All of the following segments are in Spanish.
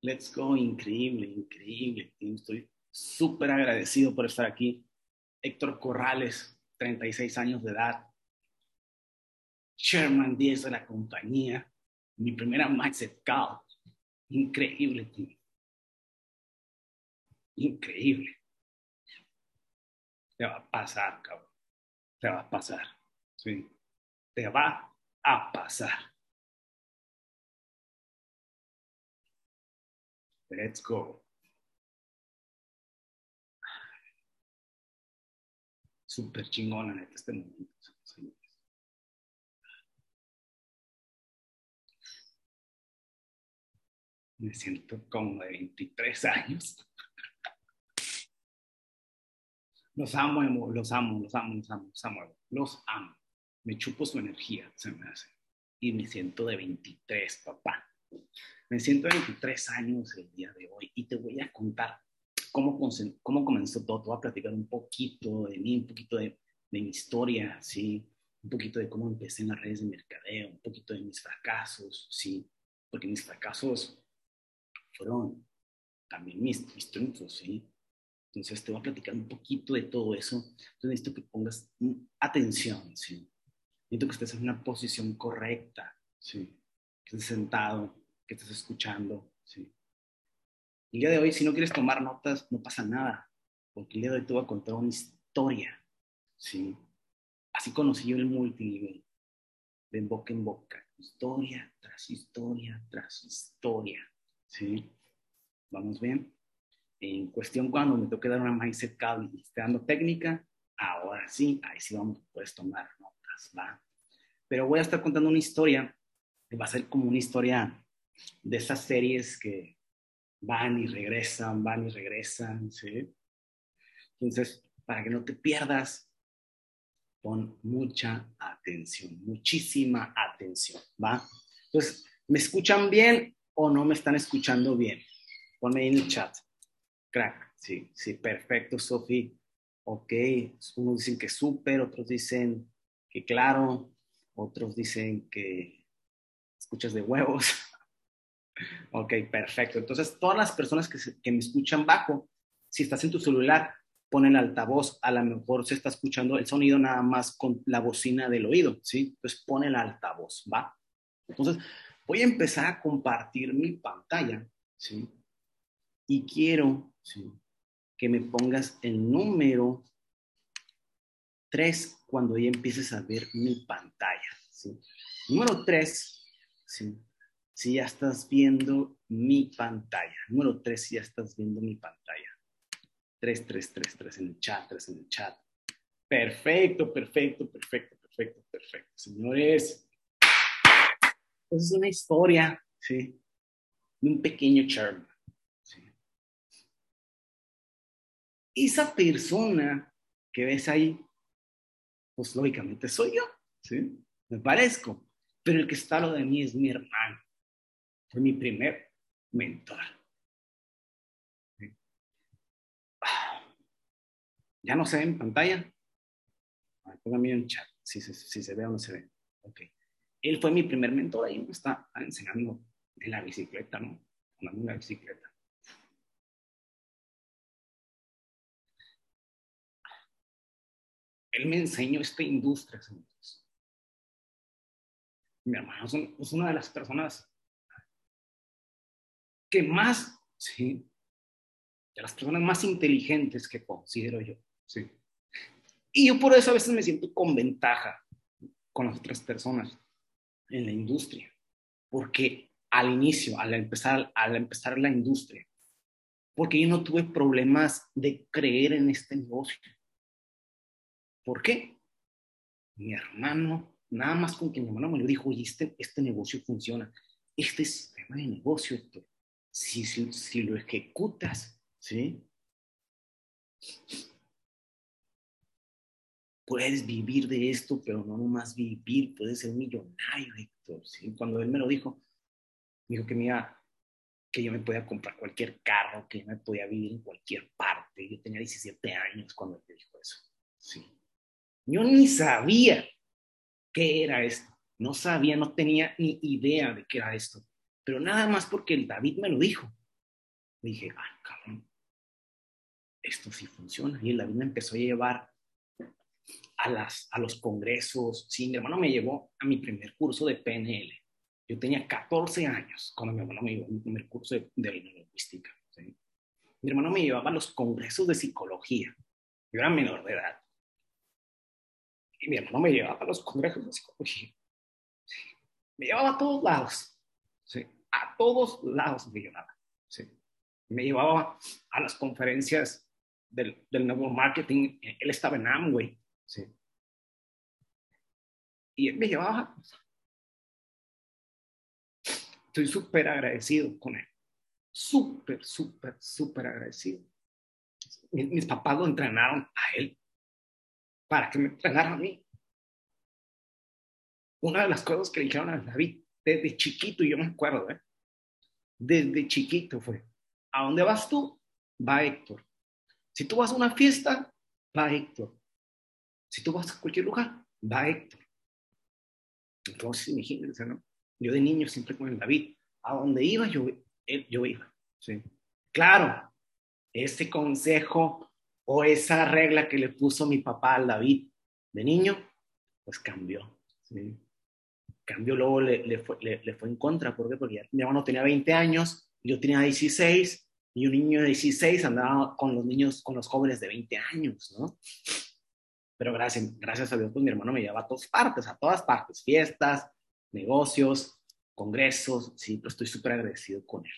Let's go, increíble, increíble. Estoy súper agradecido por estar aquí. Héctor Corrales, 36 años de edad. Sherman 10 de la compañía. Mi primera Mindset Call. Increíble, tío. Increíble. Te va a pasar, cabrón. Te va a pasar. Sí. Te va a pasar. Let's go. Súper chingona, neta, este momento. Me siento como de 23 años. Los amo, los amo, los amo, los amo, los amo, los amo. Me chupo su energía, se me hace. Y me siento de 23, papá. Me siento 23 años el día de hoy y te voy a contar cómo, cómo comenzó todo. Te voy a platicar un poquito de mí, un poquito de, de mi historia, ¿sí? Un poquito de cómo empecé en las redes de mercadeo, un poquito de mis fracasos, ¿sí? Porque mis fracasos fueron también mis, mis triunfos, ¿sí? Entonces te voy a platicar un poquito de todo eso. Entonces necesito que pongas atención, ¿sí? Necesito que estés en una posición correcta, ¿sí? Que estés sentado, que estás escuchando. ¿sí? El día de hoy, si no quieres tomar notas, no pasa nada, porque el día de hoy te voy a contar una historia. ¿sí? Así conocí yo el multinivel, de boca en boca, historia tras historia tras historia. ¿sí? ¿Vamos bien? En cuestión cuando me toque dar una mindset call y esté dando técnica, ahora sí, ahí sí vamos, puedes tomar notas, ¿va? Pero voy a estar contando una historia, que va a ser como una historia de esas series que van y regresan, van y regresan, ¿sí? Entonces, para que no te pierdas, pon mucha atención, muchísima atención, ¿va? Entonces, ¿me escuchan bien o no me están escuchando bien? Ponme en el chat. Crack, sí, sí, perfecto, Sofi. Ok, unos dicen que súper, otros dicen que claro, otros dicen que escuchas de huevos. Ok, perfecto. Entonces, todas las personas que, me escuchan bajo, si estás en tu celular, pon el altavoz, a lo mejor se está escuchando el sonido nada más con la bocina del oído, ¿sí? Entonces, pon el altavoz, ¿va? Entonces, voy a empezar a compartir mi pantalla, ¿sí? Y quiero, ¿sí? Que me pongas el número 3 cuando ya empieces a ver mi pantalla, ¿sí? Número 3, ¿sí? Si ya estás viendo mi pantalla. Número tres, si ya estás viendo mi pantalla. Tres, tres, tres, tres en el chat, tres en el chat. Perfecto, perfecto, perfecto, perfecto, perfecto. Señores, pues es una historia, ¿sí? De un pequeño charm. ¿sí? Esa persona que ves ahí, pues lógicamente soy yo, ¿sí? Me parezco. Pero el que está lo de mí es mi hermano. Fue mi primer mentor. ¿Ya no se ve en pantalla? Póngame en chat si, se ve o no se ve. Ok. Él fue mi primer mentor, ahí me está enseñando en la bicicleta, ¿no? Andando en la bicicleta. Él me enseñó esta industria, señores. Mi hermano es una de las personas que más, ¿sí? De las personas más inteligentes que considero yo, ¿sí? Y yo por eso a veces me siento con ventaja con las otras personas en la industria, porque al inicio, al empezar, al empezar la industria, porque yo no tuve problemas de creer en este negocio. ¿Por qué? Mi hermano, nada más con que mi hermano me lo dijo, oye, este, este negocio funciona. Este sistema de negocio, esto, si, si, lo ejecutas, ¿sí? Puedes vivir de esto, pero no nomás vivir, puedes ser millonario, Héctor. Cuando él me lo dijo, dijo que, me que yo me podía comprar cualquier carro, que yo me podía vivir en cualquier parte. Yo tenía 17 años cuando él me dijo eso. Yo ni sabía qué era esto. No sabía, no tenía ni idea de qué era esto pero nada más porque el David me lo dijo. dije, ay, cabrón, esto sí funciona. Y el David me empezó a llevar a, las, a los congresos. Sí, mi hermano me llevó a mi primer curso de PNL. Yo tenía 14 años cuando mi hermano me llevó a mi primer curso de, de lingüística. Mi hermano me llevaba a los congresos de psicología. Yo era menor de edad. Y mi hermano me llevaba a los congresos de psicología. Me llevaba a todos lados. A todos lados me llevaba. ¿sí? Me llevaba a las conferencias del, del nuevo marketing. Él estaba en Amway. ¿sí? Y él me llevaba. Estoy súper agradecido con él. Súper, súper, súper agradecido. Mis, papás lo entrenaron a él para que me entrenara a mí. Una de las cosas que dijeron a David desde chiquito, yo me acuerdo, ¿eh? desde chiquito fue, ¿a dónde vas tú? Va Héctor. Si tú vas a una fiesta, va Héctor. Si tú vas a cualquier lugar, va Héctor. Entonces, imagínense, ¿no? Yo de niño siempre con el David, a donde iba, yo, yo iba. ¿sí? Claro, ese consejo o esa regla que le puso mi papá al David de niño, pues cambió. ¿sí? Cambió luego, le, le, fue, le, le, fue, en contra. ¿Por qué? Porque ya, mi hermano tenía 20 años, yo tenía 16, y un niño de 16 andaba con los niños, con los jóvenes de 20 años, ¿no? Pero gracias, gracias a Dios, pues mi hermano me llevaba a todas partes, a todas partes, fiestas, negocios, congresos, sí, estoy súper agradecido con él,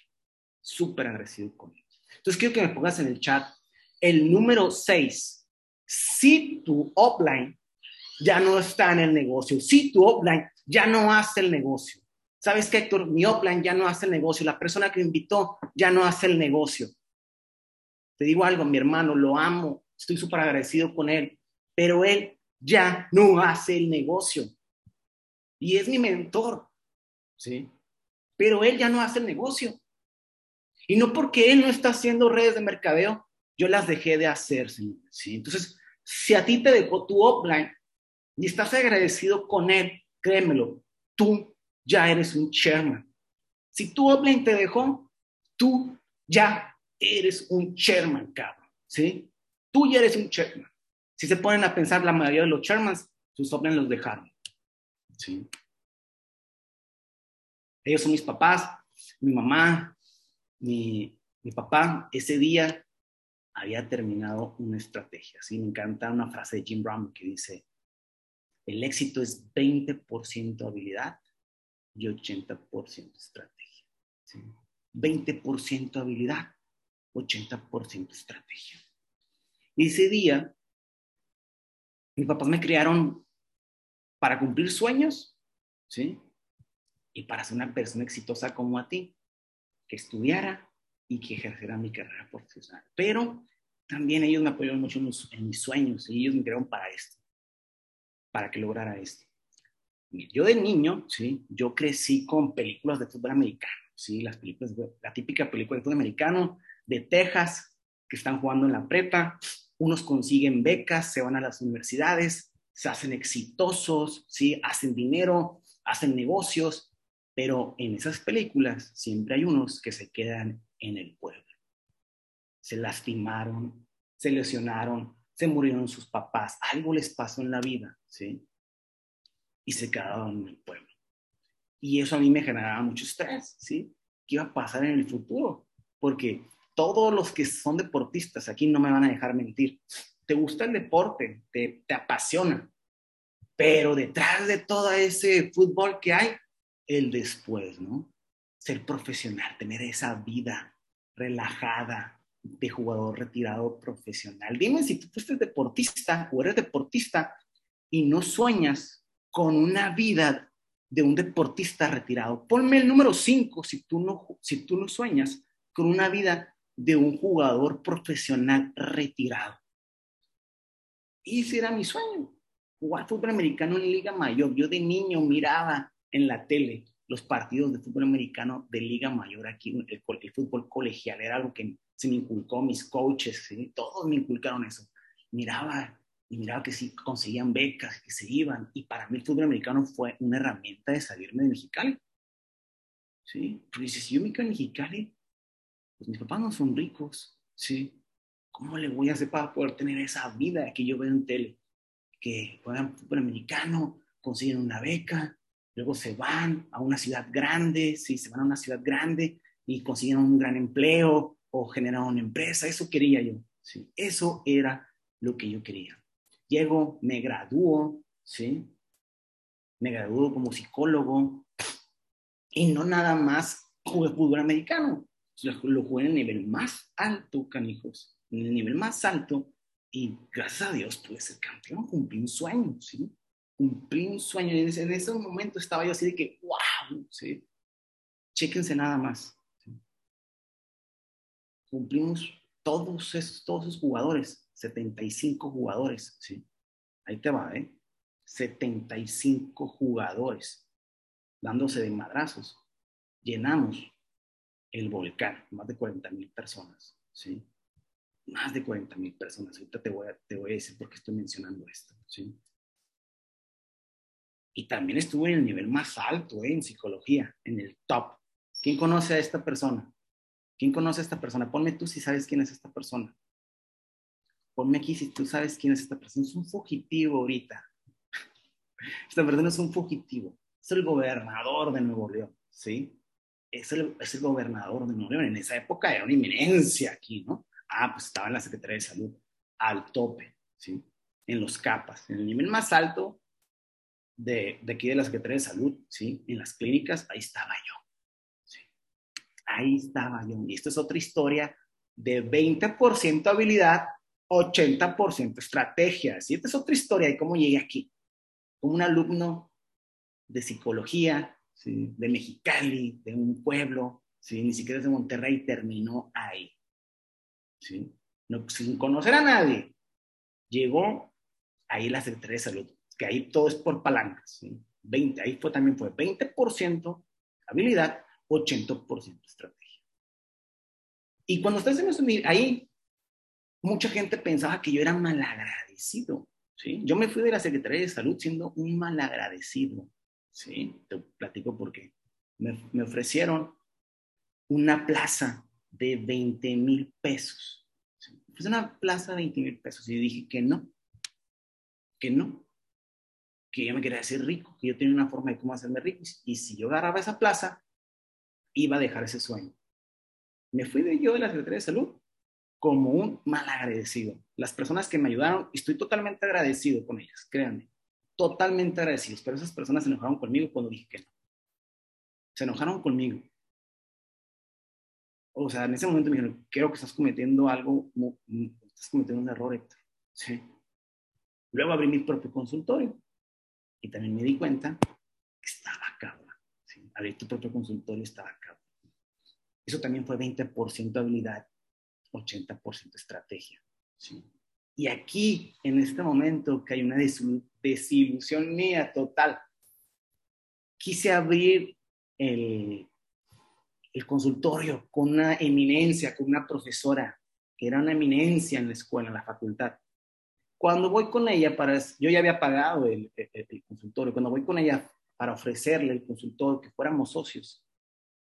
súper agradecido con él. Entonces quiero que me pongas en el chat el número 6. Si tu offline ya no está en el negocio, si tu offline ya no hace el negocio. ¿Sabes qué, Héctor? Mi offline ya no hace el negocio, la persona que me invitó ya no hace el negocio. Te digo algo, mi hermano, lo amo, estoy súper agradecido con él, pero él ya no hace el negocio. Y es mi mentor, ¿sí? Pero él ya no hace el negocio. Y no porque él no está haciendo redes de mercadeo, yo las dejé de hacer, ¿sí? Entonces, si a ti te dejó tu offline y estás agradecido con él, créemelo, tú ya eres un chairman. Si tu offline te dejó, tú ya eres un chairman, cabrón, ¿sí? Tú ya eres un chairman. Si se ponen a pensar, la mayoría de los chairmans, sus offline los dejaron, ¿sí? Ellos son mis papás, mi mamá, mi, mi papá. Ese día había terminado una estrategia, ¿sí? Me encanta una frase de Jim Brown que dice, el éxito es 20% habilidad y 80% estrategia. ¿sí? 20% habilidad, 80% estrategia. Y ese día, mis papás me criaron para cumplir sueños, ¿sí? Y para ser una persona exitosa como a ti, que estudiara y que ejerciera mi carrera profesional. Pero también ellos me apoyaron mucho en mis, sueños y ellos me crearon para esto, para que lograra esto. Yo de niño, ¿sí? Yo crecí con películas de fútbol americano, ¿sí? Las películas, la típica película de fútbol americano de Texas, que están jugando en la prepa, unos consiguen becas, se van a las universidades, se hacen exitosos, ¿sí? Hacen dinero, hacen negocios, pero en esas películas siempre hay unos que se quedan en el pueblo. Se lastimaron, se lesionaron, se murieron sus papás, algo les pasó en la vida, ¿sí? y se quedaron en el pueblo. Y eso a mí me generaba mucho estrés, ¿sí? ¿Qué iba a pasar en el futuro? Porque todos los que son deportistas aquí no me van a dejar mentir. Te gusta el deporte, te, te apasiona, pero detrás de todo ese fútbol que hay, el después, ¿no? Ser profesional, tener esa vida relajada de jugador retirado profesional. Dime si tú fuiste deportista o eres deportista y no sueñas con una vida de un deportista retirado. Ponme el número 5 si, tú no, si tú no sueñas con una vida de un jugador profesional retirado. Y ese era mi sueño, jugar fútbol americano en Liga Mayor. Yo de niño miraba en la tele los partidos de fútbol americano de Liga Mayor aquí, el, el fútbol colegial, era algo que se me inculcó, mis coaches, ¿sí? todos me inculcaron eso. Miraba y miraba que sí conseguían becas, que se iban. Y para mí el fútbol americano fue una herramienta de salirme de Mexicali. ¿Sí? Porque si yo me quedo en Mexicali, pues mis papás no son ricos, ¿sí? ¿Cómo le voy a hacer para poder tener esa vida que yo veo en tele? Que juegan fútbol americano, consiguen una beca, luego se van a una ciudad grande, sí, se van a una ciudad grande y consiguen un gran empleo o generan una empresa. Eso quería yo, sí. Eso era lo que yo quería. Llego, me gradúo, ¿sí? Me gradúo como psicólogo y no nada más jugué fútbol americano, lo jugué en el nivel más alto, canijos, en el nivel más alto y gracias a Dios pude ser campeón, cumplí un sueño, ¿sí? Cumplí un sueño y en ese, momento estaba yo así de que, wow, ¿sí? Chéquense nada más. Cumplimos todos esos, todos esos jugadores, 75 jugadores, ¿sí? Ahí te va, ¿eh? 75 jugadores dándose de madrazos. Llenamos el volcán, más de 40 mil personas, ¿sí? Más de 40 mil personas. Ahorita te voy, a, te voy a decir por qué estoy mencionando esto, ¿sí? Y también estuve en el nivel más alto, ¿eh? en psicología, en el top. ¿Quién conoce a esta persona? ¿Quién conoce a esta persona? Ponme tú si sabes quién es esta persona. Ponme aquí si tú sabes quién es esta persona. Es un fugitivo ahorita. Esta persona es un fugitivo. Es el gobernador de Nuevo León, ¿sí? Es el, es el gobernador de Nuevo León. En esa época era una inminencia aquí, ¿no? Ah, pues estaba en la Secretaría de Salud, al tope, ¿sí? En los capas, en el nivel más alto de, de aquí de la Secretaría de Salud, ¿sí? En las clínicas, ahí estaba yo, ¿sí? Ahí estaba yo. Y esta es otra historia de 20% habilidad, 80% estrategia. ¿sí? Esta es otra historia de cómo llegué aquí. Como un alumno de psicología, ¿sí? de Mexicali, de un pueblo, ¿sí? ni siquiera es de Monterrey, terminó ahí. ¿sí? No, sin conocer a nadie. Llegó ahí la Secretaría de Salud, que ahí todo es por palancas. ¿sí? 20, ahí fue, también fue 20% habilidad, 80% estrategia. Y cuando estás en eso, ahí, mucha gente pensaba que yo era malagradecido. ¿sí? Yo me fui de la Secretaría de Salud siendo un malagradecido. ¿sí? Te platico por qué. Me, me ofrecieron una plaza de 20 mil pesos. ¿sí? Es una plaza de 20 mil pesos. Y dije que no, que no, que yo me quería hacer rico, que yo tenía una forma de cómo hacerme rico. Y si yo agarraba esa plaza, iba a dejar ese sueño. Me fui de yo de la Secretaría de Salud como un mal agradecido. Las personas que me ayudaron, estoy totalmente agradecido con ellas, créanme, totalmente agradecidos, pero esas personas se enojaron conmigo cuando dije que no. Se enojaron conmigo. O sea, en ese momento me dijeron, creo que estás cometiendo algo, estás cometiendo un error, Héctor. Sí. Luego abrí mi propio consultorio y también me di cuenta que estaba cabrón. ¿sí? Abrir tu propio consultorio estaba cabrón. Eso también fue 20% habilidad, 80% estrategia. ¿sí? Y aquí, en este momento, que hay una desilusión mía total, quise abrir el, el consultorio con una eminencia, con una profesora, que era una eminencia en la escuela, en la facultad. Cuando voy con ella para, yo ya había pagado el, el, el consultorio, cuando voy con ella para ofrecerle el consultorio, que fuéramos socios,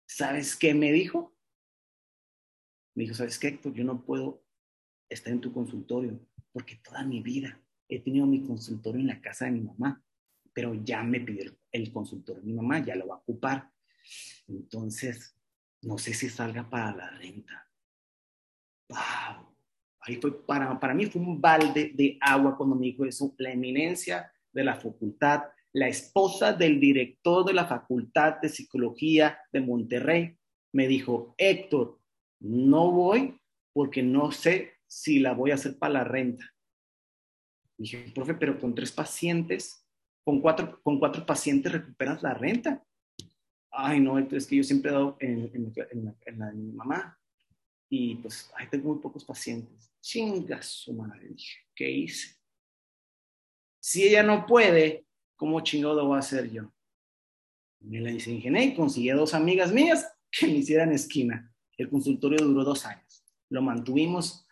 ¿sabes qué me dijo? Me dijo, ¿sabes qué, Héctor? Yo no puedo estar en tu consultorio porque toda mi vida he tenido mi consultorio en la casa de mi mamá, pero ya me pidió el consultorio mi mamá, ya lo va a ocupar. Entonces, no sé si salga para la renta. ¡Wow! Ahí fue, para, para mí fue un balde de agua cuando me dijo eso, la eminencia de la facultad, la esposa del director de la Facultad de Psicología de Monterrey, me dijo, Héctor, no voy porque no sé si la voy a hacer para la renta. Dije, profe, pero con tres pacientes, con cuatro, con cuatro pacientes recuperas la renta. Ay, no, es que yo siempre he dado en, en, la, de mi mamá y pues, ay, tengo muy pocos pacientes. Chinga su madre, dije, ¿qué hice? Si ella no puede, ¿cómo chingado lo voy a hacer yo? Me la ingenié y conseguí dos amigas mías que me hicieran esquina. El consultorio duró dos años. Lo mantuvimos.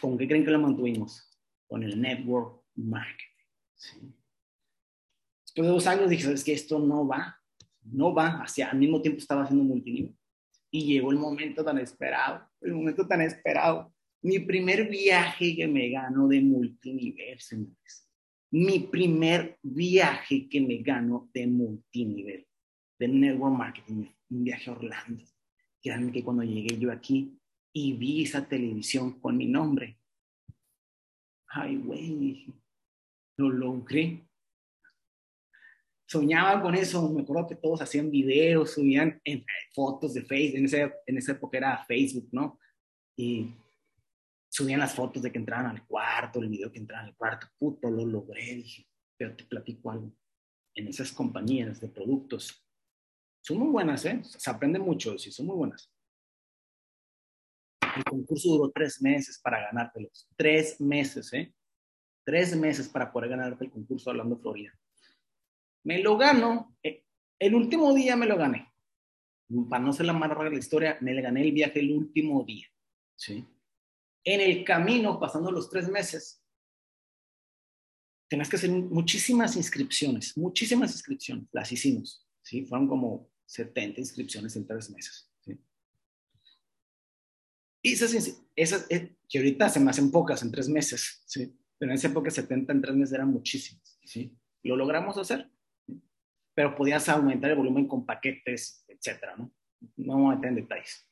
¿Con qué creen que lo mantuvimos? Con el network marketing. ¿sí? Después de dos años dije, ¿sabes qué? Esto no va. No va. Hacia, al mismo tiempo estaba haciendo multinivel. Y llegó el momento tan esperado, el momento tan esperado. Mi primer viaje que me gano de multinivel, señores. Mi primer viaje que me gano de multinivel, de network marketing, un viaje a Orlando. Créanme que cuando llegué yo aquí y vi esa televisión con mi nombre, ay, güey, lo logré soñaba con eso, me acuerdo que todos hacían videos, subían en, fotos de Facebook, en, ese, en esa época era Facebook, ¿no? Y subían las fotos de que entraban al cuarto, el video que entraban al cuarto, puto, lo logré, dije, pero te platico algo. En esas compañías de productos, son muy buenas, ¿eh? Se aprende mucho, sí, son muy buenas. El concurso duró tres meses para ganártelos. Tres meses, ¿eh? Tres meses para poder ganarte el concurso hablando Florida. Me lo gano, eh, el último día me lo gané. Para no ser la más larga la historia, me gané el viaje el último día. ¿sí? En el camino, pasando los tres meses, tenías que hacer muchísimas inscripciones, muchísimas inscripciones, las hicimos, ¿sí? Fueron como 70 inscripciones en tres meses. Y esas, esas eh, que ahorita se me hacen pocas en tres meses, ¿sí? Pero en esa época 70 en tres meses eran muchísimas, ¿sí? Lo logramos hacer pero podías aumentar el volumen con paquetes, etcétera, ¿no? No vamos a meter en detalles.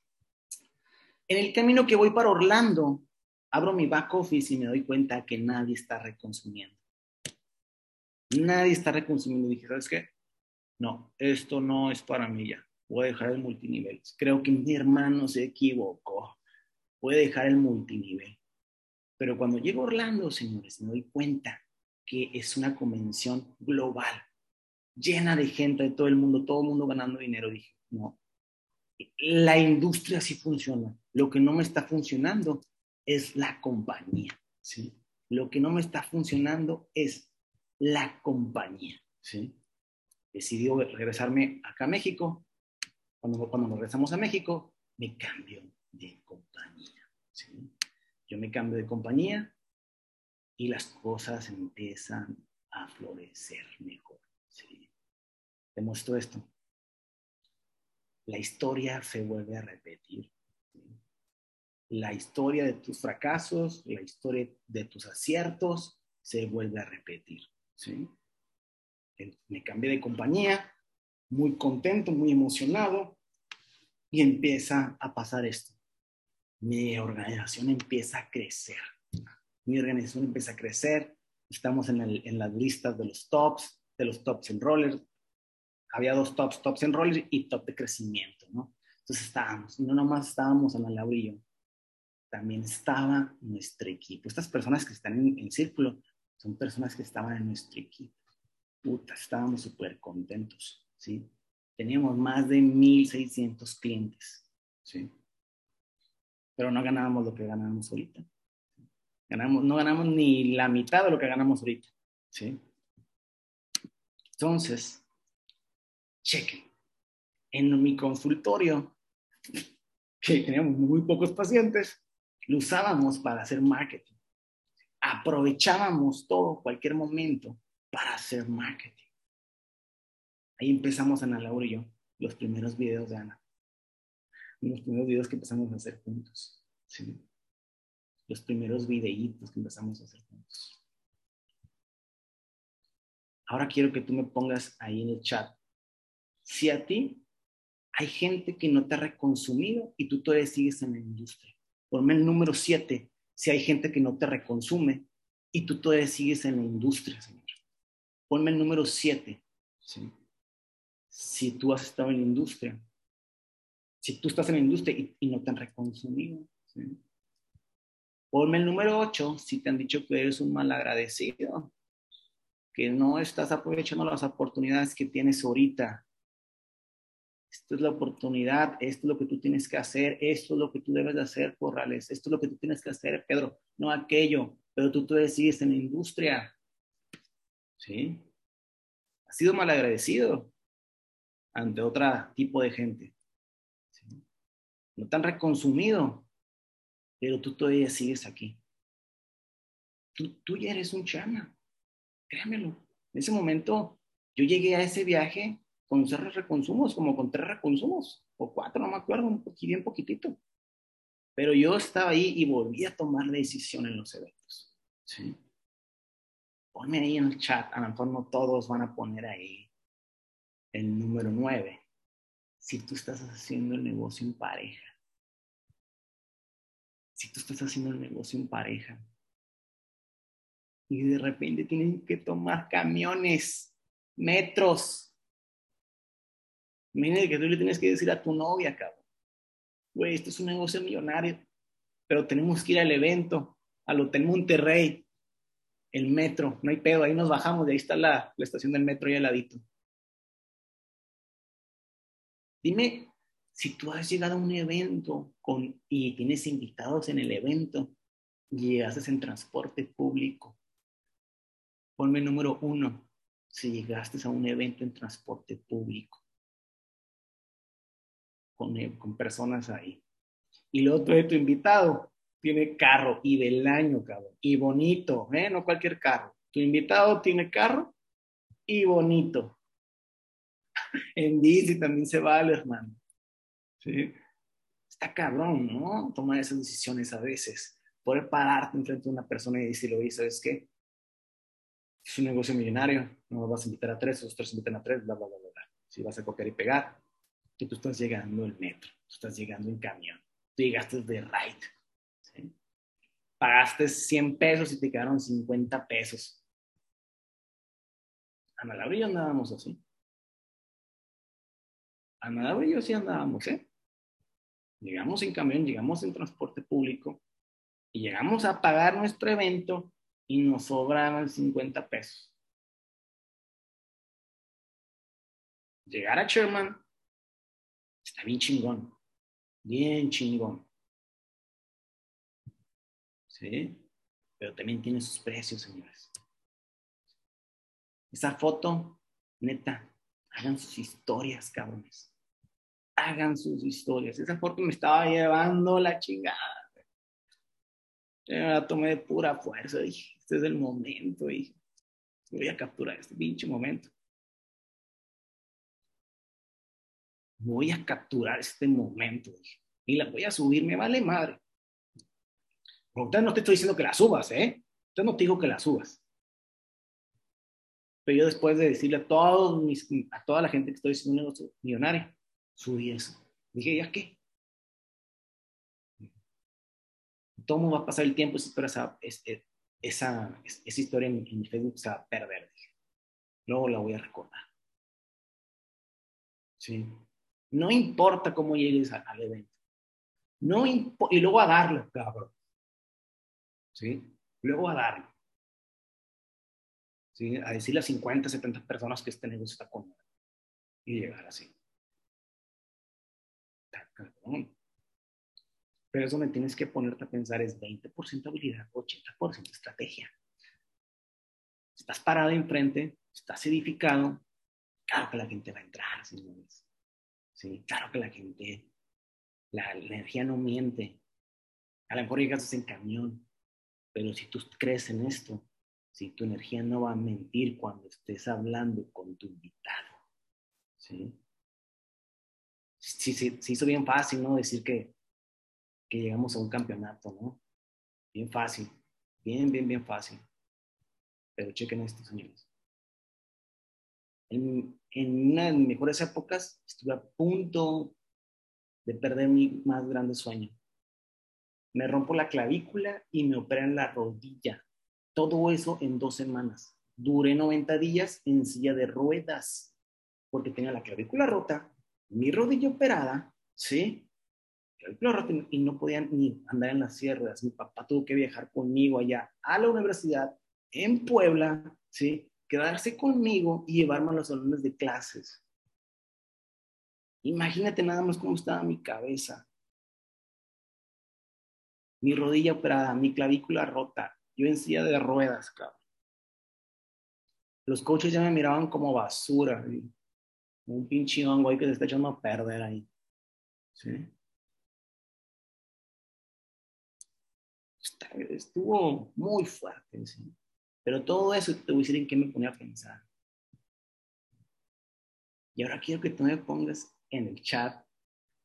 En el camino que voy para Orlando, abro mi back office y me doy cuenta que nadie está reconsumiendo. Nadie está reconsumiendo. Dije, ¿sabes qué? No, esto no es para mí ya. Voy a dejar el multinivel. Creo que mi hermano se equivocó. Voy a dejar el multinivel. Pero cuando llego a Orlando, señores, me doy cuenta que es una convención global llena de gente de todo el mundo, todo el mundo ganando dinero. Dije, no, la industria sí funciona. Lo que no me está funcionando es la compañía, ¿sí? Lo que no me está funcionando es la compañía, ¿sí? Decidí regresarme acá a México. Cuando, cuando nos regresamos a México, me cambio de compañía. Yo me cambio de compañía y las cosas empiezan a florecer mejor. ¿sí? Te muestro esto. La historia se vuelve a repetir. La historia de tus fracasos, la historia de tus aciertos se vuelve a repetir. Me cambié de compañía, muy contento, muy emocionado, y empieza a pasar esto. Mi organización empieza a crecer. Mi organización empieza a crecer. Estamos en, en las listas de los tops, de los tops enrollers. Había dos tops, tops enrollers y top de crecimiento, ¿no? Entonces estábamos, no nomás estábamos en la y también estaba nuestro equipo. Estas personas que están en, el círculo son personas que estaban en nuestro equipo. Puta, estábamos súper contentos, ¿sí? Teníamos más de 1.600 clientes, ¿sí? Pero no ganábamos lo que ganábamos ahorita. Ganamos, no ganamos ni la mitad de lo que ganamos ahorita, ¿sí? Entonces, cheque. En mi consultorio, que teníamos muy pocos pacientes, lo usábamos para hacer marketing. Aprovechábamos todo, cualquier momento, para hacer marketing. Ahí empezamos Ana Laura y yo, los primeros videos de Ana. Los primeros videos que empezamos a hacer juntos. Los primeros videitos que empezamos a hacer juntos. Ahora quiero que tú me pongas ahí en el chat. Si a ti hay gente que no te ha reconsumido y tú todavía sigues en la industria. Ponme el número 7. Si hay gente que no te reconsume y tú todavía sigues en la industria, señor. Ponme el número 7. Si tú has estado en la industria. Si tú estás en la industria y, no te han reconsumido. Ponme el número 8 si te han dicho que eres un mal agradecido que no estás aprovechando las oportunidades que tienes ahorita. Esta es la oportunidad, esto es lo que tú tienes que hacer, esto es lo que tú debes de hacer, Corrales, esto es lo que tú tienes que hacer, Pedro, no aquello, pero tú te decides en la industria. ¿Sí? Has sido malagradecido ante otro tipo de gente. No tan reconsumido, pero tú todavía sigues aquí. Tú, tú ya eres un chama. Créamelo. En ese momento yo llegué a ese viaje con cerros reconsumos, como con tres reconsumos, o cuatro, no me acuerdo, un bien poquitito. Pero yo estaba ahí y volví a tomar la decisión en los eventos. ¿sí? Ponme ahí en el chat, a lo mejor no todos van a poner ahí el número nueve. Si tú estás haciendo el negocio en pareja, si tú estás haciendo el negocio en pareja y de repente tienen que tomar camiones, metros, Mire que tú le tienes que decir a tu novia, cabrón. Güey, esto es un negocio millonario, pero tenemos que ir al evento, al Hotel Monterrey, el metro, no hay pedo, ahí nos bajamos, de ahí está la, estación del metro ahí al ladito. Dime, si tú has llegado a un evento con, y tienes invitados en el evento y haces en transporte público, ponme número uno, si llegaste a un evento en transporte público con, eh, con personas ahí. Y otro de tu invitado tiene carro y del año, cabrón, y bonito, ¿eh? No cualquier carro. Tu invitado tiene carro y bonito. en bici también se vale, hermano. ¿Sí? Está cabrón, ¿no? Tomar esas decisiones a veces. Poder pararte enfrente de una persona y decirle, oye, ¿sabes qué? Es un negocio millonario, no vas a invitar a tres, los tres invitan a tres, bla, bla, bla, bla. Si vas a copiar y pegar, que tú estás llegando en metro, tú estás llegando en camión, tú llegaste de ride, pagaste 100 pesos y te quedaron 50 pesos. Ana Laura andábamos así. Ana Laura sí andábamos, ¿eh? Llegamos en camión, llegamos en transporte público y llegamos a pagar nuestro evento y nos sobraban 50 pesos. Llegar a Sherman Está bien chingón. Bien chingón. ¿Sí? Pero también tiene sus precios, señores. Esa foto, neta, hagan sus historias, cabrones. Hagan sus historias. Esa foto me estaba llevando la chingada. La tomé de pura fuerza. Dije, este es el momento. Dije, voy a capturar este pinche momento. voy a capturar este momento y la voy a subir, me vale madre. Usted no te estoy diciendo que la subas, ¿eh? Usted no te digo que la subas. Pero yo después de decirle a, todos a toda la gente que estoy haciendo un negocio millonario, subí eso. Dije, ¿ya qué? ¿Cómo va a pasar el tiempo esa, esa, esa, historia en, en Facebook se va a perder? Luego la voy a recordar. Sí. No importa cómo llegues al, evento. No y luego a darle, cabrón. ¿Sí? Luego a darle. ¿Sí? A decirle a 50, 70 personas que este negocio está cómodo. Y llegar así. Pero eso me tienes que ponerte a pensar es 20% habilidad, 80% estrategia. Estás parado enfrente, estás edificado, claro que la gente va a entrar, señores. ¿sí? Claro que la gente, la, energía no miente. A lo mejor llegas en camión, pero si tú crees en esto, si tu energía no va a mentir cuando estés hablando con tu invitado, ¿sí? Sí, sí, se hizo bien fácil, ¿no? Decir que, que llegamos a un campeonato, ¿no? Bien fácil, bien, bien, bien fácil. Pero chequen esto, señores. En, en una de mis mejores épocas estuve a punto de perder mi más grande sueño. Me rompo la clavícula y me operan la rodilla. Todo eso en dos semanas. Duré 90 días en silla de ruedas porque tenía la clavícula rota, mi rodilla operada, ¿sí? y no podían ni andar en las sierras. Mi papá tuvo que viajar conmigo allá a la universidad en Puebla, ¿sí? quedarse conmigo y llevarme a los salones de clases. Imagínate nada más cómo estaba mi cabeza. Mi rodilla operada, mi clavícula rota, yo en silla de ruedas, cabrón. Los coaches ya me miraban como basura, un pinche hongo ahí que se está echando a perder ahí. ¿Sí? Estuvo muy fuerte. ¿sí? Pero todo eso te voy a decir en qué me pone a pensar. Y ahora quiero que tú me pongas en el chat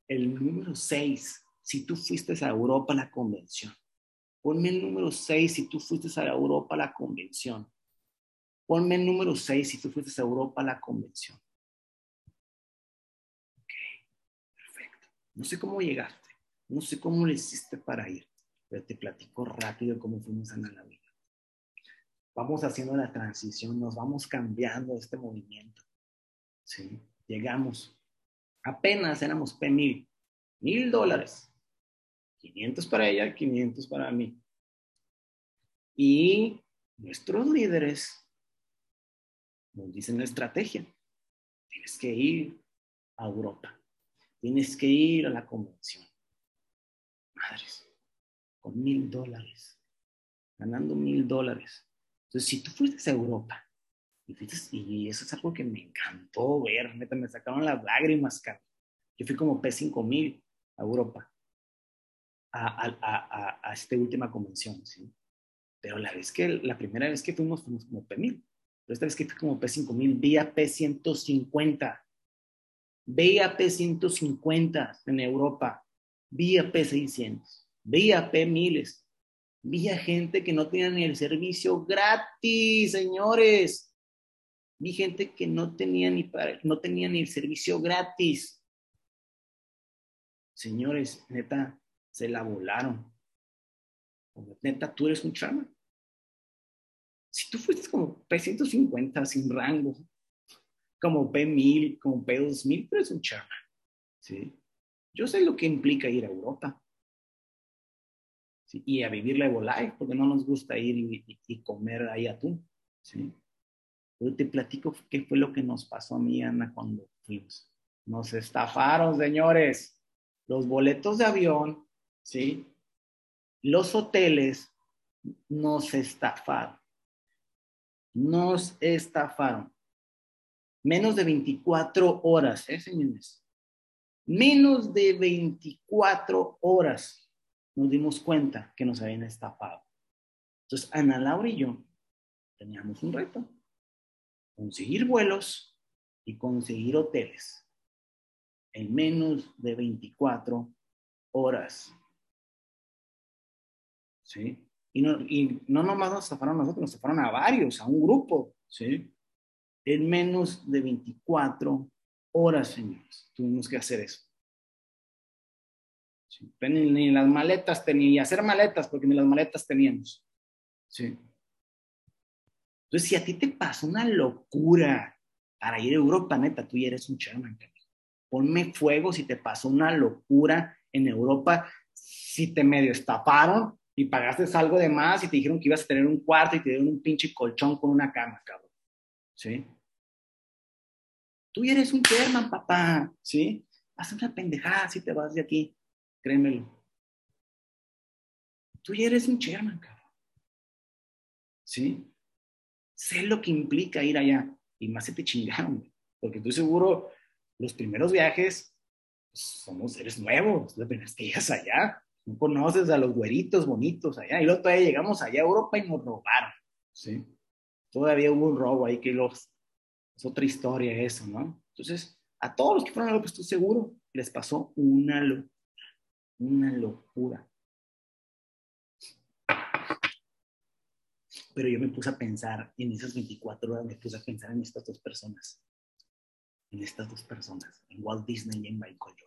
el número 6 si tú fuiste a Europa a la convención. Ponme el número 6 si tú fuiste a Europa a la convención. Ponme el número 6 si tú fuiste a Europa a la convención. Ok, perfecto. No sé cómo llegaste, no sé cómo le hiciste para ir, pero te platico rápido cómo fuimos a la vida. Vamos haciendo la transición, nos vamos cambiando este movimiento. ¿sí? Llegamos, apenas éramos P mil, mil dólares. 500 para ella, 500 para mí. Y nuestros líderes nos dicen la estrategia. Tienes que ir a Europa. Tienes que ir a la convención. Madres, con mil dólares, ganando mil dólares. Entonces, si tú fuiste a Europa y, y eso es algo que me encantó ver, me sacaron las lágrimas, cara. Yo fui como P5000 a Europa, a, a, a, esta última convención, ¿sí? Pero la vez que, la primera vez que fuimos, fuimos como P1000. Pero esta vez que fui como P5000, vi a P150. Vi a P150 en Europa. Vi a P600. Vi a P1000. Vi a gente que no tenía ni el servicio gratis, señores. Vi gente que no tenía ni, para, no tenía ni el servicio gratis. Señores, neta, se la volaron. Neta, tú eres un chama. Si tú fuiste como P150 sin rango, como P1000, como P2000, tú eres un chama. ¿sí? Yo sé lo que implica ir a Europa. Y a vivir la Evolife, porque no nos gusta ir y, comer ahí atún. ¿sí? Yo te platico qué fue lo que nos pasó a mí, Ana, cuando fuimos. Nos estafaron, señores. Los boletos de avión, ¿sí? Los hoteles nos estafaron. Nos estafaron. Menos de 24 horas, ¿eh, señores? Menos de 24 horas nos dimos cuenta que nos habían estafado. Entonces, Ana Laura y yo teníamos un reto. Conseguir vuelos y conseguir hoteles en menos de 24 horas. ¿Sí? Y no, y no nomás nos estafaron a nosotros, nos estafaron a varios, a un grupo, ¿sí? En menos de 24 horas, señores, tuvimos que hacer eso. Ni, las maletas tenía, hacer maletas, porque ni las maletas teníamos. ¿sí? Entonces, si a ti te pasa una locura para ir a Europa, neta, tú ya eres un chairman. Ponme fuego si te pasó una locura en Europa, si te medio estafaron y pagaste algo de más y te dijeron que ibas a tener un cuarto y te dieron un pinche colchón con una cama, cabrón. ¿Sí? Tú ya eres un chairman, papá. ¿Sí? Haz una pendejada si te vas de aquí. Créemelo. Tú ya eres un chairman, cabrón. ¿Sí? Sé lo que implica ir allá. Y más se te chingaron, porque estoy seguro, los primeros viajes, pues, somos seres nuevos. La que llegas allá, no conoces a los güeritos bonitos allá. Y luego todavía llegamos allá a Europa y nos robaron. ¿Sí? Todavía hubo un robo ahí que los... Es otra historia eso, ¿no? Entonces, a todos los que fueron a Europa, estoy seguro, les pasó una locura una locura. Pero yo me puse a pensar en esas 24 horas, me puse a pensar en estas dos personas. En estas dos personas, en Walt Disney y en Michael Jordan.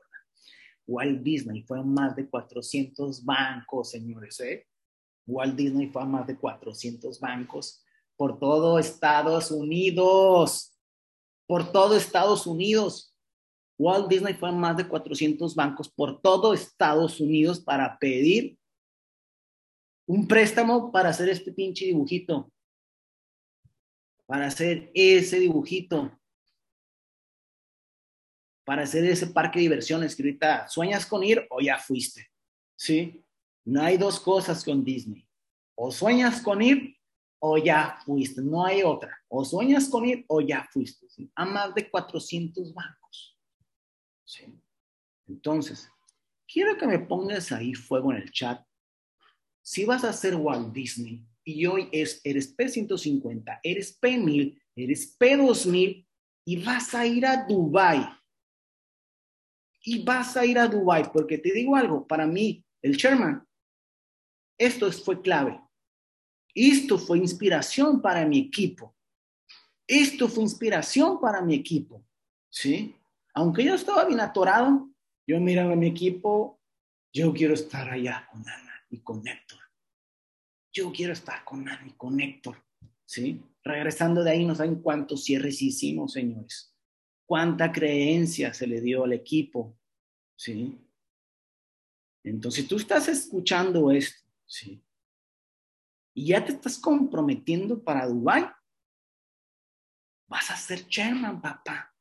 Walt Disney fue a más de 400 bancos, señores, ¿eh? Walt Disney fue a más de 400 bancos por todo Estados Unidos. Por todo Estados Unidos. Walt Disney fue a más de 400 bancos por todo Estados Unidos para pedir un préstamo para hacer este pinche dibujito. Para hacer ese dibujito. Para hacer ese parque de diversiones que ahorita sueñas con ir o ya fuiste. ¿Sí? No hay dos cosas con Disney. O sueñas con ir o ya fuiste. No hay otra. O sueñas con ir o ya fuiste. A más de 400 bancos. ¿sí? Entonces, quiero que me pongas ahí fuego en el chat. Si vas a ser Walt Disney y hoy es, eres P150, eres P1000, eres P2000 y vas a ir a Dubai y vas a ir a Dubai, porque te digo algo, para mí, el Sherman, esto fue clave. Esto fue inspiración para mi equipo. Esto fue inspiración para mi equipo. ¿Sí? Aunque yo estaba bien atorado, yo miraba a mi equipo, yo quiero estar allá con Ana y con Héctor. Yo quiero estar con Ana y con Héctor. ¿Sí? Regresando de ahí, no saben cuántos cierres hicimos, señores. Cuánta creencia se le dio al equipo. ¿Sí? Entonces, tú estás escuchando esto, ¿sí? Y ya te estás comprometiendo para Dubai. Vas a ser chairman, papá.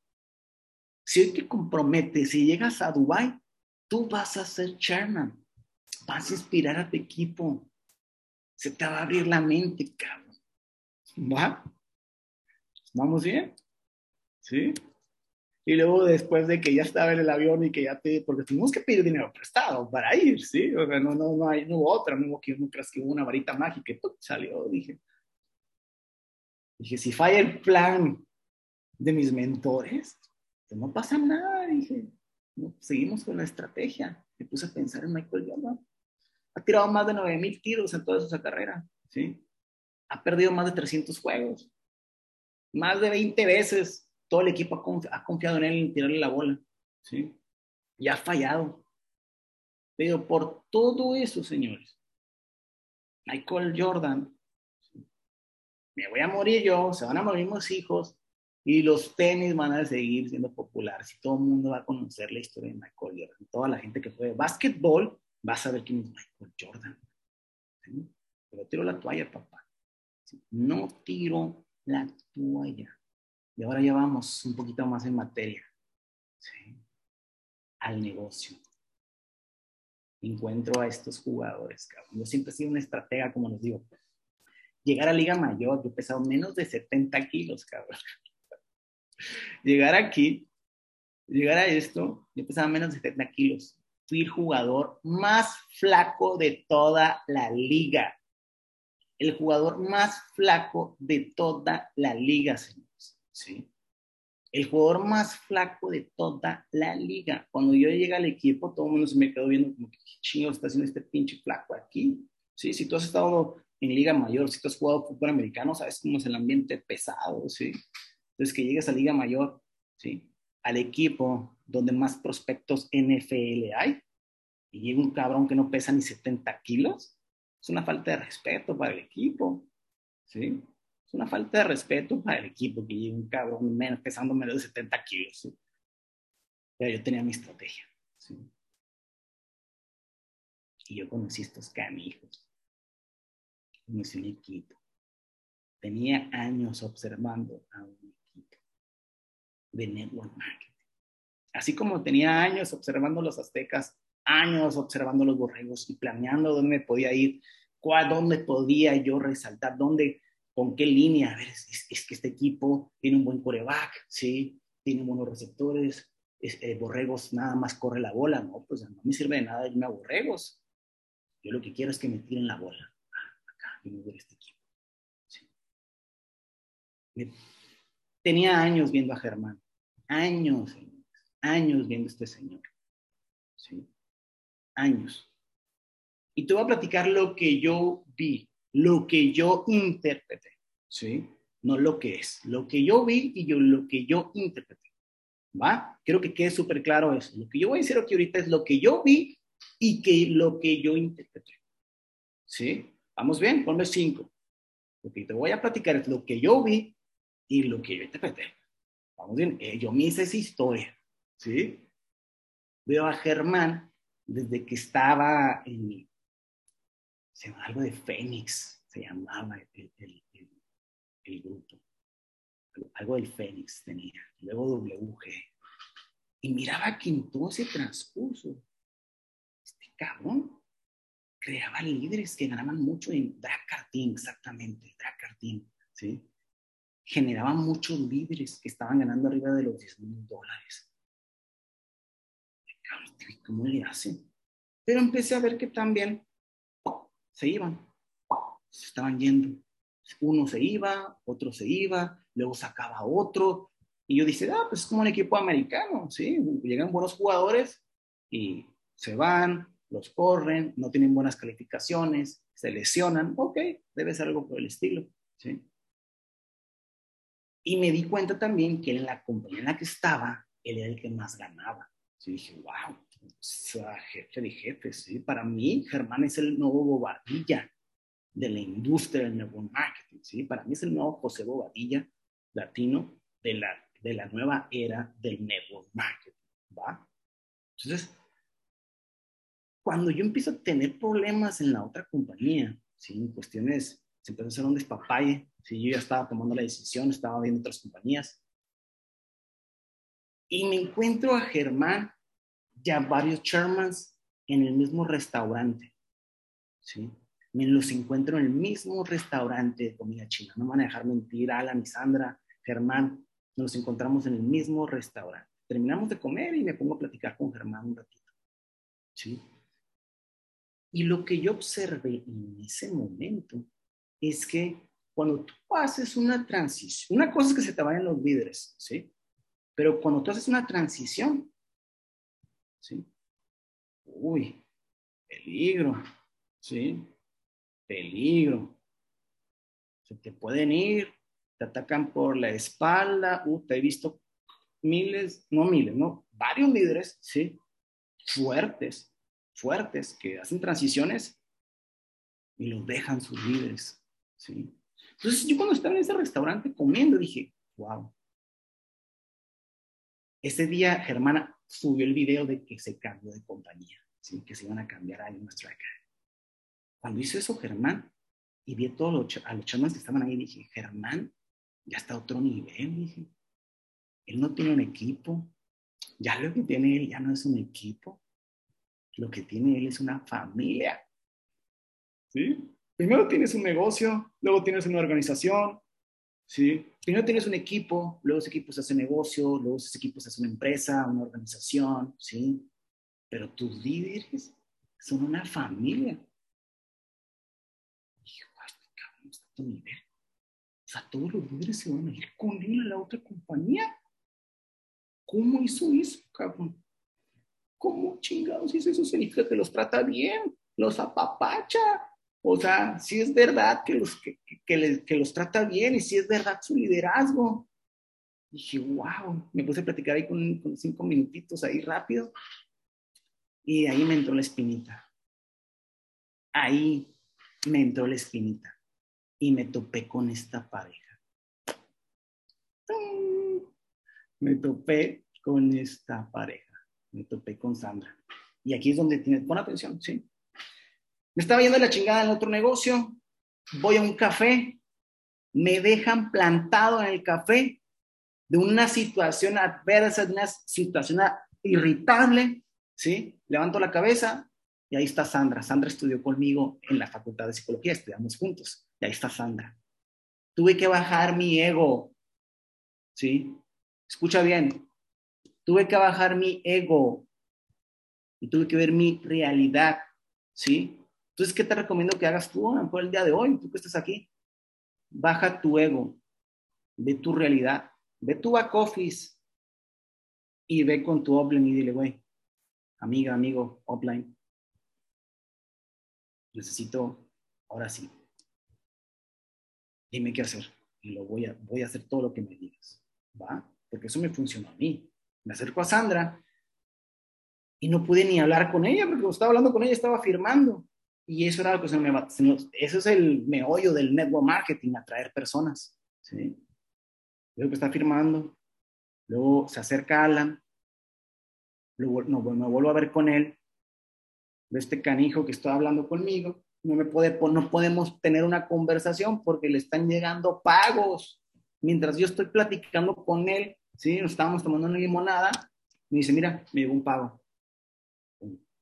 Si hoy te comprometes y llegas a Dubai, tú vas a ser chairman. Vas a inspirar a tu equipo. Se te va a abrir la mente, cabrón. ¿Va? ¿Vamos bien? ¿Sí? Y luego después de que ya estaba en el avión y que ya te, porque tuvimos que pedir dinero prestado para ir, ¿sí? O sea, no, no, no, hay, no hubo otra, no hubo que, no creas que hubo una varita mágica y salió, dije. Dije, si falla el plan de mis mentores, pues no pasa nada, dije. seguimos con la estrategia. Me puse a pensar en Michael Jordan. Ha tirado más de 9000 tiros en toda su carrera, ¿sí? Ha perdido más de 300 juegos. Más de 20 veces todo el equipo ha, confiado en él en tirarle la bola, ¿sí? Y ha fallado. Pero por todo eso, señores, Michael Jordan, me voy a morir yo, se van a morir mis hijos, y los tenis van a seguir siendo populares y todo el mundo va a conocer la historia de Michael Jordan. Toda la gente que juega básquetbol va a saber quién es Michael Jordan. Pero tiro la toalla, papá. No tiro la toalla. Y ahora ya vamos un poquito más en materia. Al negocio. Encuentro a estos jugadores, cabrón. Yo siempre he sido una estratega, como les digo. Llegar a Liga Mayor, yo he pesado menos de 70 kilos, cabrón. Llegar aquí, llegar a esto, yo pesaba menos de 70 kilos. Fui el jugador más flaco de toda la liga. El jugador más flaco de toda la liga, señores. ¿Sí? El jugador más flaco de toda la liga. Cuando yo llegué al equipo, todo el mundo se me quedó viendo como que chingo está haciendo este pinche flaco aquí. Sí, si tú has estado en liga mayor, si tú has jugado fútbol americano, sabes cómo es el ambiente pesado, sí. Entonces que llegues a liga mayor, sí, al equipo donde más prospectos NFL hay y llega un cabrón que no pesa ni 70 kilos, es una falta de respeto para el equipo, sí. Es una falta de respeto para el equipo que llegue un cabrón pesando menos de 70 kilos. Pero yo tenía mi estrategia. Y yo conocí estos canijos. Conocí un equipo. Tenía años observando a un equipo de network marketing. Así como tenía años observando los aztecas, años observando los borregos y planeando dónde podía ir, cuál, dónde podía yo resaltar, dónde con qué línea, a ver, es, que este equipo tiene un buen coreback, ¿sí? Tiene buenos receptores, eh, Borregos nada más corre la bola, no, pues no me sirve de nada irme a Borregos. Yo lo que quiero es que me tiren la bola. Acá, y ver este equipo. Tenía años viendo a Germán, años, años viendo a este señor. ¿sí? Años. Y te voy a platicar lo que yo vi lo que yo interpreté, ¿sí? No lo que es, lo que yo vi y yo, lo que yo interpreté, ¿va? Quiero que quede súper claro eso. Lo que yo voy a decir aquí ahorita es lo que yo vi y que lo que yo interpreté, ¿sí? ¿Vamos bien? Ponme cinco. Lo que te voy a platicar es lo que yo vi y lo que yo interpreté. Vamos bien, eh, yo me hice esa historia, ¿sí? Veo a Germán desde que estaba en, se algo de Fénix, se llamaba el, el, grupo. Algo del Fénix tenía, luego WG. Y miraba que en todo ese transcurso, este cabrón creaba líderes que ganaban mucho en Team, exactamente, Drakkar Team, ¿sí? Generaban muchos líderes que estaban ganando arriba de los 10 mil dólares. ¿Cómo le hacen? Pero empecé a ver que también se iban, se estaban yendo. Uno se iba, otro se iba, luego sacaba otro, Y yo dije, ah, pues es como un equipo americano, ¿sí? Llegan buenos jugadores y se van, los corren, no tienen buenas calificaciones, se lesionan, ok, debe ser algo por el estilo, ¿sí? Y me di cuenta también que en la compañía en la que estaba, él era el que más ganaba. Y dije, wow, jefe de jefes, ¿sí? Para mí, Germán es el nuevo Bobadilla de la industria del network marketing, ¿sí? Para mí es el nuevo José Bobadilla latino de la, de la nueva era del network marketing, ¿va? Entonces, cuando yo empiezo a tener problemas en la otra compañía, ¿sí? Cuestiones, se empezó a hacer un despapalle, ¿sí? Yo ya estaba tomando la decisión, estaba viendo otras compañías, y me encuentro a Germán ya varios chairmans en el mismo restaurante. ¿sí? Me los encuentro en el mismo restaurante de comida china. No me van a dejar mentir, Alan Sandra, Germán. Nos encontramos en el mismo restaurante. Terminamos de comer y me pongo a platicar con Germán un ratito. ¿sí? Y lo que yo observé en ese momento es que cuando tú haces una transición, una cosa es que se te vayan los líderes, ¿sí? Pero cuando tú haces una transición, ¿sí? Uy, peligro, ¿sí? Peligro. Se te pueden ir, te atacan por la espalda, uh, te he visto miles, no miles, no, varios líderes, ¿sí? Fuertes, fuertes, que hacen transiciones y los dejan sus líderes, ¿sí? Entonces yo cuando estaba en ese restaurante comiendo dije, wow, ese día Germana subió el video de que se cambió de compañía, ¿sí? que se iban a cambiar ahí nuestra acá. Cuando hizo eso Germán y vi a todos los, a los que estaban ahí, dije, Germán ya está a otro nivel, dije. Él no tiene un equipo. Ya lo que tiene él ya no es un equipo. Lo que tiene él es una familia. ¿Sí? Primero tienes un negocio, luego tienes una organización, ¿sí? Primero tienes un equipo, luego ese equipo se hace negocio, luego ese equipo se hace una empresa, una organización, ¿sí? Pero tus líderes son una familia. Hijo, este cabrón está tu nivel. O sea, todos los líderes se van a ir con él a la otra compañía. ¿Cómo hizo eso, cabrón? ¿Cómo chingados hizo eso? Significa que los trata bien, los apapacha, o sea, si es verdad que los, que, que, los trata bien y si es verdad su liderazgo. dije, wow, me puse a platicar ahí con, con cinco minutitos ahí rápido. Y ahí me entró la espinita. Ahí me entró la espinita. Y me topé con esta pareja. Me topé con esta pareja. Me topé con Sandra. Y aquí es donde tienes, pon atención, ¿sí? Me estaba yendo la chingada en otro negocio, voy a un café, me dejan plantado en el café de una situación adversa, de una situación irritable, ¿sí? Levanto la cabeza y ahí está Sandra. Sandra estudió conmigo en la Facultad de Psicología, estudiamos juntos, y ahí está Sandra. Tuve que bajar mi ego, ¿sí? Escucha bien, tuve que bajar mi ego y tuve que ver mi realidad, ¿sí? Entonces, ¿qué te recomiendo que hagas tú por el día de hoy? Tú que estás aquí. Baja tu ego, ve tu realidad, ve tu back office y ve con tu offline y dile, güey, amiga, amigo, offline, necesito, ahora sí, dime qué hacer y lo voy a, voy a hacer todo lo que me digas, ¿va? Porque eso me funcionó a mí. Me acerco a Sandra y no pude ni hablar con ella porque estaba hablando con ella, estaba firmando. Y eso era lo que se me Eso es el meollo del network marketing, atraer personas. ¿sí? Luego que está firmando, luego se acerca Alan, luego no, me vuelvo a ver con él, de este canijo que está hablando conmigo, no, me puede, no podemos tener una conversación porque le están llegando pagos. Mientras yo estoy platicando con él, ¿sí? Nos estábamos tomando una limonada, me dice, mira, me llegó un pago.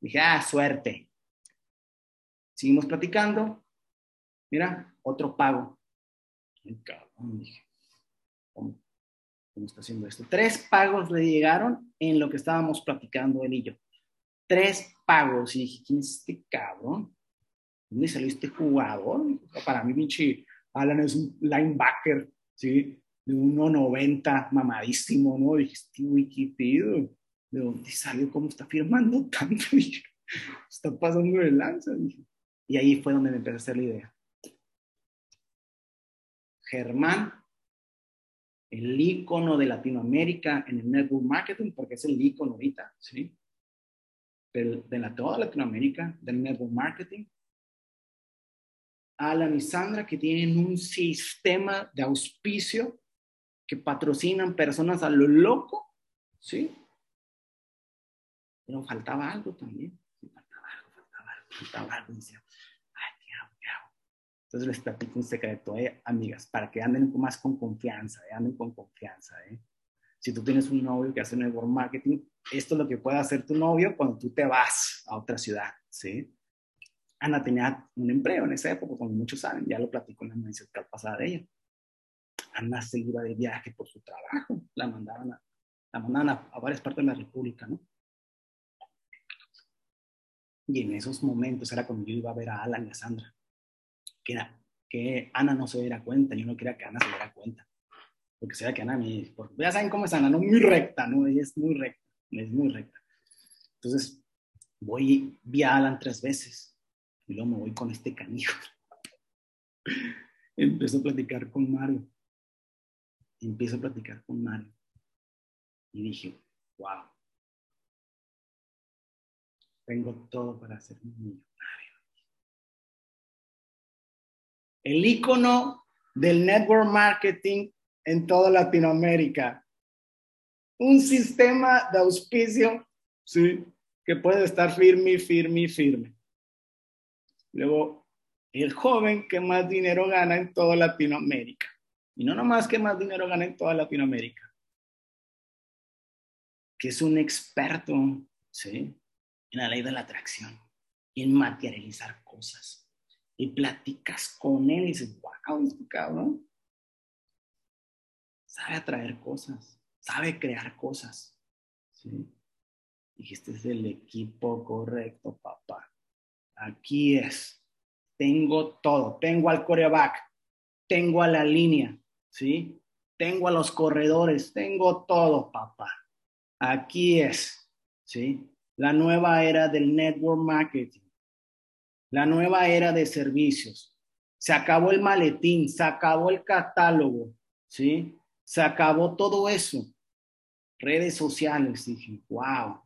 Dije, ah, suerte. Seguimos platicando. Mira, otro pago. cabrón, dije. ¿Cómo? está haciendo esto? Tres pagos le llegaron en lo que estábamos platicando él y yo. Tres pagos. Y dije, ¿quién es este cabrón? ¿Dónde salió este jugador? Para mí, pinche Alan es un linebacker, ¿sí? de 1,90, mamadísimo, ¿no? Dije, este Wikipedia, ¿de dónde salió? ¿Cómo está firmando tanto? Dije, está pasando de lanza. Dije. Y ahí fue donde me empecé a hacer la idea. Germán, el ícono de Latinoamérica en el network marketing, porque es el ícono ahorita, ¿sí? De, de toda Latinoamérica, del network marketing. Alan y Sandra, que tienen un sistema de auspicio que patrocinan personas a lo loco, ¿sí? Pero faltaba algo también. Faltaba algo, faltaba algo, faltaba algo. Decía, entonces les platico un secreto, ¿eh? amigas, para que anden más con confianza, ¿eh? anden con confianza. ¿eh? Si tú tienes un novio que hace network marketing, esto es lo que puede hacer tu novio cuando tú te vas a otra ciudad. ¿sí? Ana tenía un empleo en esa época, como muchos saben, ya lo platico en la mención pasada de ella. Ana se iba de viaje por su trabajo, la mandaban a, la mandaban a, varias partes de la República, ¿no? Y en esos momentos era cuando yo iba a ver a Alan y a Sandra que, que Ana no se diera cuenta, yo no quería que Ana se diera cuenta, porque sea que Ana me, porque ya saben cómo es Ana, no muy recta, ¿no? Ella es muy recta, es muy recta. Entonces, voy, vi a Alan tres veces, y luego me voy con este canijo. Empiezo a platicar con Mario. Empiezo a platicar con Mario. Y dije, wow, tengo todo para ser un millonario el icono del network marketing en toda Latinoamérica. Un sistema de auspicio, sí, que puede estar firme, firme, firme. Luego, el joven que más dinero gana en toda Latinoamérica. Y no nomás que más dinero gana en toda Latinoamérica, que es un experto, ¿sí? En la ley de la atracción y en materializar cosas y platicas con él y dices, wow, este cabrón sabe atraer cosas, sabe crear cosas. ¿sí? Dijiste, es el equipo correcto, papá. Aquí es. Tengo todo. Tengo al coreback, tengo a la línea, ¿sí? Tengo a los corredores, tengo todo, papá. Aquí es, ¿sí? La nueva era del network marketing la nueva era de servicios. Se acabó el maletín, se acabó el catálogo, ¿sí? Se acabó todo eso. Redes sociales, dije, wow,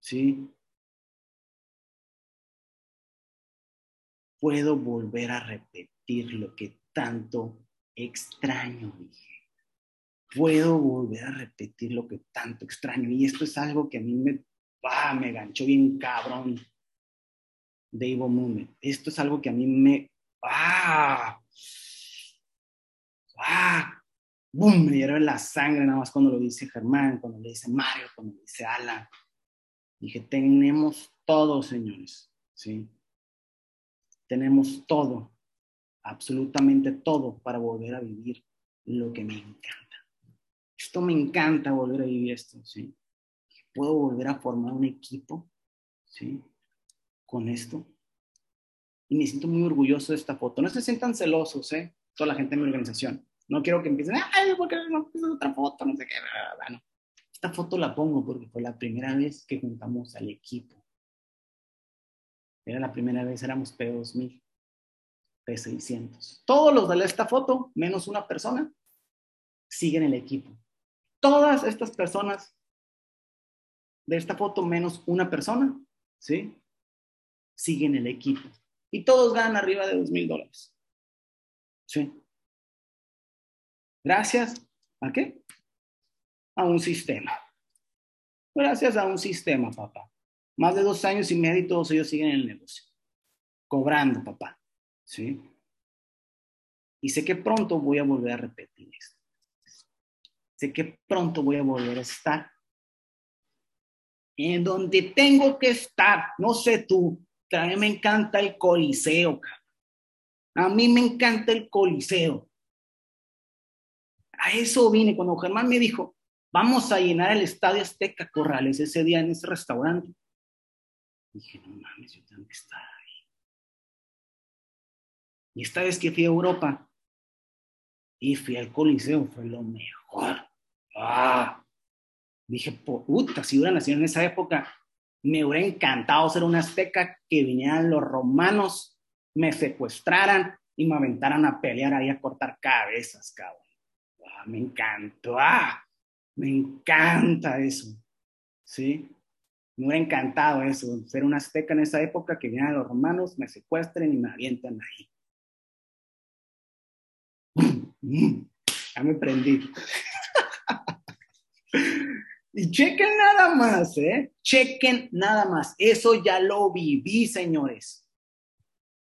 ¿sí? Puedo volver a repetir lo que tanto extraño, dije. Puedo volver a repetir lo que tanto extraño. Y esto es algo que a mí me, ah, me ganchó bien cabrón de Evo Movement. Esto es algo que a mí me... ¡Ah! ¡Ah! ¡Bum! Me dieron la sangre nada más cuando lo dice Germán, cuando le dice Mario, cuando le dice Alan. Dije, tenemos todo, señores. ¿Sí? Tenemos todo, absolutamente todo para volver a vivir lo que me encanta. Esto me encanta volver a vivir esto, ¿sí? Puedo volver a formar un equipo, ¿sí? Con esto. Y me siento muy orgulloso de esta foto. No se sientan celosos, ¿eh? Toda la gente de mi organización. No quiero que empiecen, ay, ¿por qué no es otra foto? No sé qué. Bueno, esta foto la pongo porque fue la primera vez que juntamos al equipo. Era la primera vez, éramos P2000, P600. Todos los de esta foto, menos una persona, siguen el equipo. Todas estas personas de esta foto, menos una persona, ¿sí? Siguen el equipo. Y todos ganan arriba de dos mil dólares. ¿Sí? Gracias a qué? A un sistema. Gracias a un sistema, papá. Más de dos años y medio y todos ellos siguen en el negocio. Cobrando, papá. ¿Sí? Y sé que pronto voy a volver a repetir esto. Sé que pronto voy a volver a estar en donde tengo que estar. No sé tú, a mí me encanta el coliseo, A mí me encanta el coliseo. A eso vine cuando Germán me dijo, vamos a llenar el Estadio Azteca Corrales ese día en ese restaurante. Dije, no mames, yo tengo que estar ahí. Y esta vez que fui a Europa, Y fui al Coliseo, fue lo mejor. Ah, dije, puta, si hubiera nacido en esa época, me hubiera encantado ser una azteca que vinieran los romanos, me secuestraran y me aventaran a pelear ahí a cortar cabezas, cabrón. Ah, me encantó, ah, me encanta eso, ¿sí? Me hubiera encantado eso, ser un azteca en esa época que vinieran los romanos, me secuestren y me avientan ahí. Ya me prendí. Y chequen nada más, ¿eh? Chequen nada más. Eso ya lo viví, señores.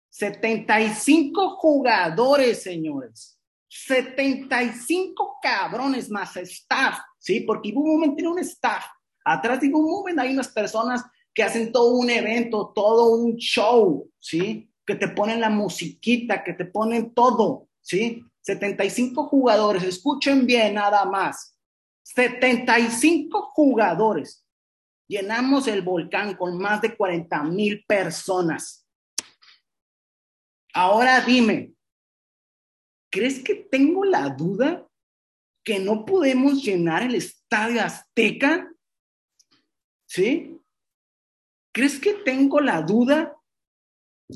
75 jugadores, señores. 75 cabrones más staff, ¿sí? Porque Ibu Movement tiene un staff. Atrás de Ibu Movement hay unas personas que hacen todo un evento, todo un show, ¿sí? Que te ponen la musiquita, que te ponen todo, ¿sí? 75 jugadores, escuchen bien nada más. 75 jugadores. Llenamos el volcán con más de 40 mil personas. Ahora dime, ¿crees que tengo la duda que no podemos llenar el estadio Azteca? ¿Sí? ¿Crees que tengo la duda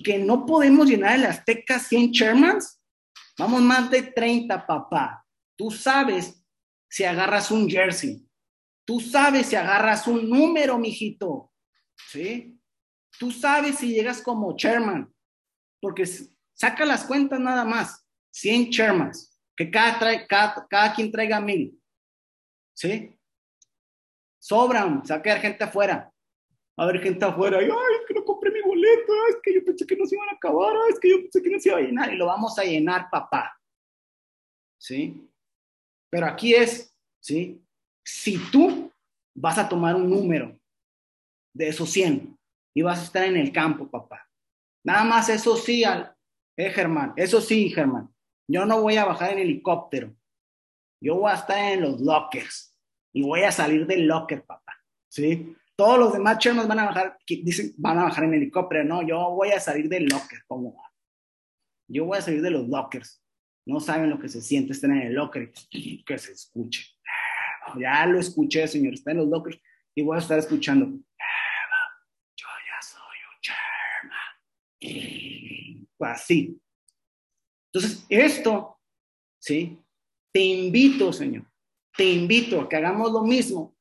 que no podemos llenar el Azteca 100 Shermans? Vamos más de 30, papá. Tú sabes si agarras un jersey. Tú sabes si agarras un número, mijito. ¿Sí? Tú sabes si llegas como chairman. Porque saca las cuentas nada más. 100 chairmans. Que cada, trae, cada, quien traiga mil. ¿Sí? Sobran. Sacar gente afuera. A ver gente afuera. ay, es que no compré mi boleto. Es que yo pensé que no se iban a acabar. Es que yo pensé que no se iba a llenar. Y lo vamos a llenar, papá. ¿Sí? Pero aquí es, ¿sí? Si tú vas a tomar un número de esos 100 y vas a estar en el campo, papá. Nada más eso sí, eh, Germán, eso sí, Germán. Yo no voy a bajar en helicóptero. Yo voy a estar en los lockers y voy a salir del locker, papá. ¿Sí? Todos los demás chernos van a bajar, dicen, van a bajar en helicóptero. No, yo voy a salir del locker. ¿Cómo va? Yo voy a salir de los lockers no saben lo que se siente estar en el locker que se escuche. Ya lo escuché, señor, está en los lockers y voy a estar escuchando. Yo ya soy un chairman. Así. Entonces, esto, ¿sí? Te invito, Señor, te invito a que hagamos lo mismo,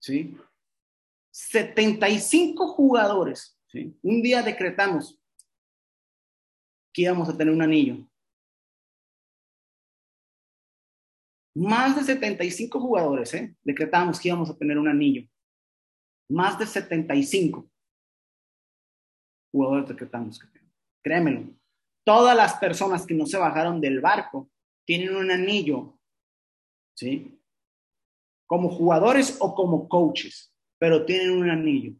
¿sí? 75 jugadores, ¿sí? Un día decretamos que íbamos a tener un anillo. Más de 75 jugadores, ¿eh? Decretamos que íbamos a tener un anillo. Más de 75 jugadores decretamos que Créemelo. Todas las personas que no se bajaron del barco tienen un anillo, ¿sí? Como jugadores o como coaches, pero tienen un anillo.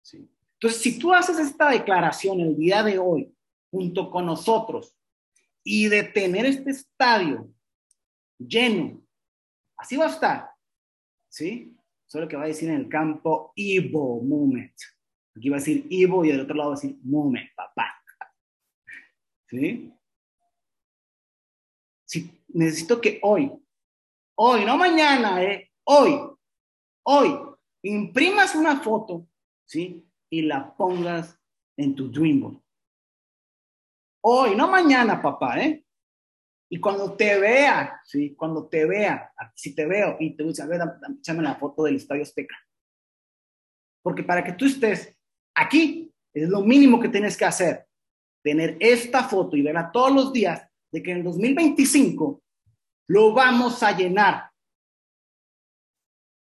¿sí? Entonces, si tú haces esta declaración el día de hoy, junto con nosotros, y de tener este estadio lleno. Así va a estar. ¿Sí? Solo que va a decir en el campo Ivo Moment. Aquí va a decir Ivo y del otro lado va a decir Moment, papá. ¿Sí? Sí, necesito que hoy, hoy, no mañana, eh, hoy, hoy, imprimas una foto, ¿sí? Y la pongas en tu Dreamboard. Hoy, no mañana, papá, ¿eh? Y cuando te vea, ¿sí? Cuando te vea, si te veo y te dice, a ver, échame la foto del Estadio Azteca. Porque para que tú estés aquí, es lo mínimo que tienes que hacer. Tener esta foto y verla todos los días de que en el 2025 lo vamos a llenar.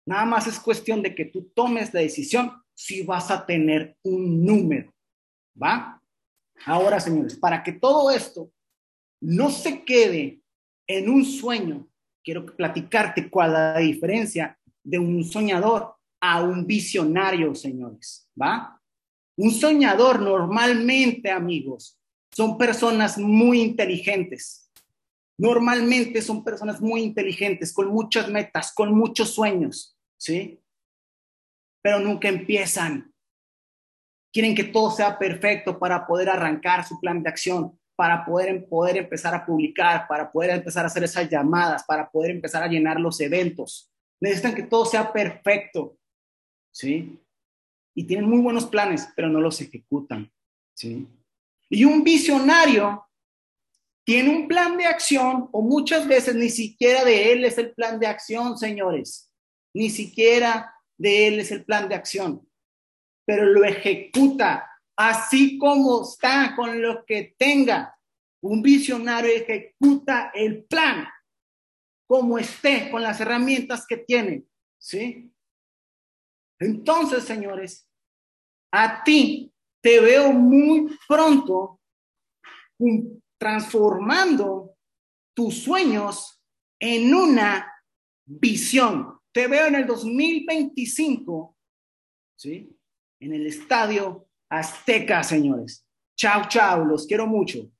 Nada más es cuestión de que tú tomes la decisión si vas a tener un número. ¿Va? Ahora, señores, para que todo esto no se quede en un sueño. Quiero platicarte cuál es la diferencia de un soñador a un visionario, señores, ¿va? Un soñador normalmente, amigos, son personas muy inteligentes. Normalmente son personas muy inteligentes, con muchas metas, con muchos sueños, ¿sí? Pero nunca empiezan. Quieren que todo sea perfecto para poder arrancar su plan de acción para poder, empezar a publicar, para poder empezar a hacer esas llamadas, para poder empezar a llenar los eventos. Necesitan que todo sea perfecto, ¿sí? Y tienen muy buenos planes, pero no los ejecutan, ¿sí? Y un visionario tiene un plan de acción o muchas veces ni siquiera de él es el plan de acción, señores. Ni siquiera de él es el plan de acción, pero lo ejecuta así como está con lo que tenga. Un visionario ejecuta el plan como esté, con las herramientas que tiene, ¿sí? Entonces, señores, a ti te veo muy pronto transformando tus sueños en una visión. Te veo en el 2025, ¿sí? En el estadio Azteca, señores. Chao, chao, los quiero mucho.